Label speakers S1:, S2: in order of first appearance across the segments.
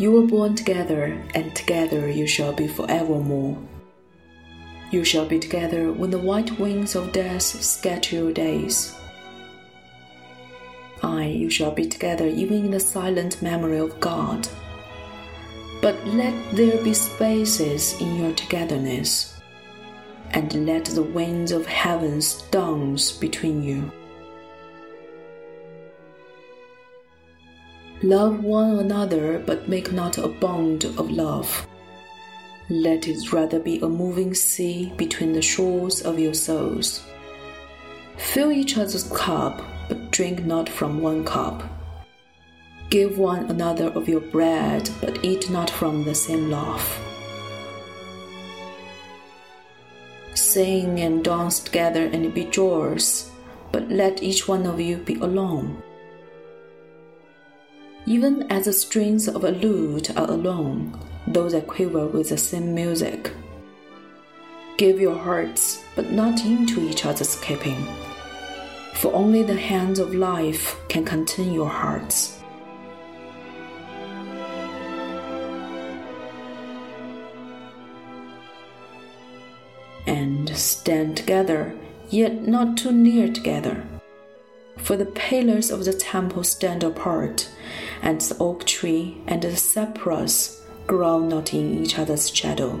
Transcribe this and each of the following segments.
S1: You were born together, and together you shall be forevermore. You shall be together when the white wings of death scatter your days. Aye, you shall be together even in the silent memory of God. But let there be spaces in your togetherness, and let the winds of heavens dance between you. Love one another, but make not a bond of love. Let it rather be a moving sea between the shores of your souls. Fill each other's cup, but drink not from one cup. Give one another of your bread, but eat not from the same loaf. Sing and dance together and be joyous, but let each one of you be alone even as the strings of a lute are alone, though they quiver with the same music. Give your hearts, but not into each other's keeping, for only the hands of life can contain your hearts. And stand together, yet not too near together for the pillars of the temple stand apart, and the oak tree and the cypress grow not in each other's shadow.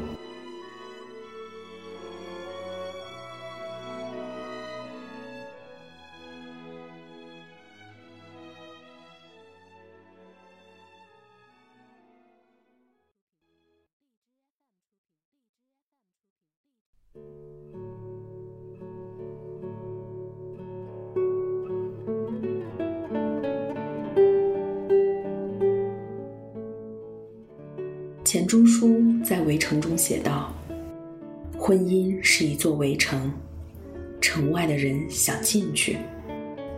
S1: 钱钟书在《围城》中写道：“婚姻是一座围城，城外的人想进去，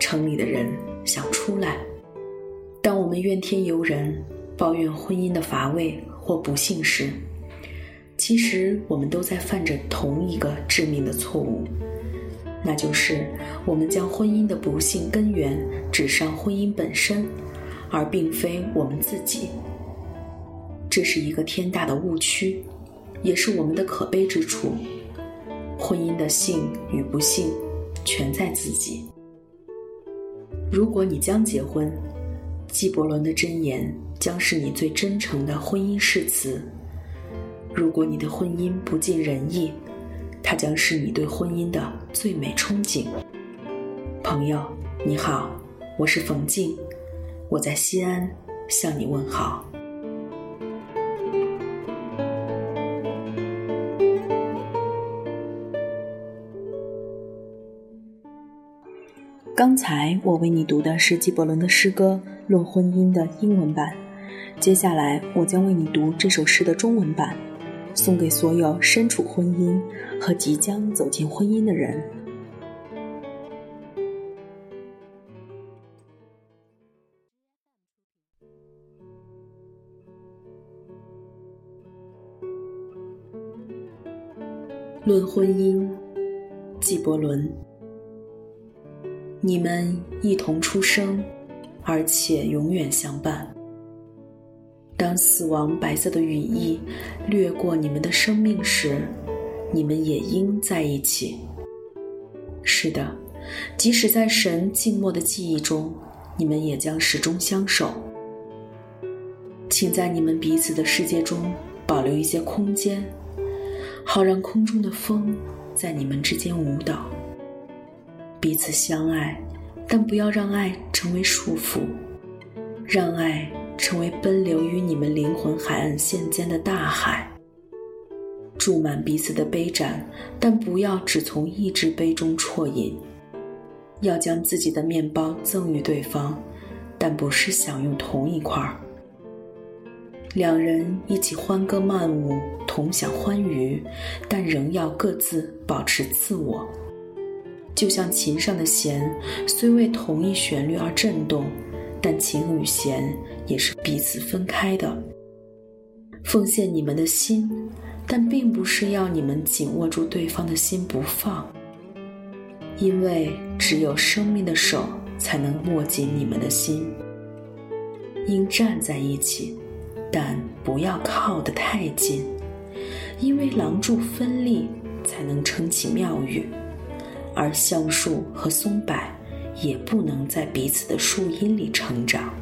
S1: 城里的人想出来。当我们怨天尤人，抱怨婚姻的乏味或不幸时，其实我们都在犯着同一个致命的错误，那就是我们将婚姻的不幸根源指上婚姻本身，而并非我们自己。”这是一个天大的误区，也是我们的可悲之处。婚姻的幸与不幸，全在自己。如果你将结婚，纪伯伦的箴言将是你最真诚的婚姻誓词；如果你的婚姻不尽人意，它将是你对婚姻的最美憧憬。朋友，你好，我是冯静，我在西安向你问好。刚才我为你读的是纪伯伦的诗歌《论婚姻》的英文版，接下来我将为你读这首诗的中文版，送给所有身处婚姻和即将走进婚姻的人。《论婚姻》，纪伯伦。你们一同出生，而且永远相伴。当死亡白色的羽翼掠过你们的生命时，你们也应在一起。是的，即使在神静默的记忆中，你们也将始终相守。请在你们彼此的世界中保留一些空间，好让空中的风在你们之间舞蹈。彼此相爱，但不要让爱成为束缚，让爱成为奔流于你们灵魂海岸线间的大海。注满彼此的杯盏，但不要只从一只杯中啜饮。要将自己的面包赠予对方，但不是享用同一块儿。两人一起欢歌曼舞，同享欢愉，但仍要各自保持自我。就像琴上的弦，虽为同一旋律而震动，但琴与弦也是彼此分开的。奉献你们的心，但并不是要你们紧握住对方的心不放，因为只有生命的手才能握紧你们的心。应站在一起，但不要靠得太近，因为廊柱分立才能撑起庙宇，而橡树和松柏也不能在彼此的树荫里成长。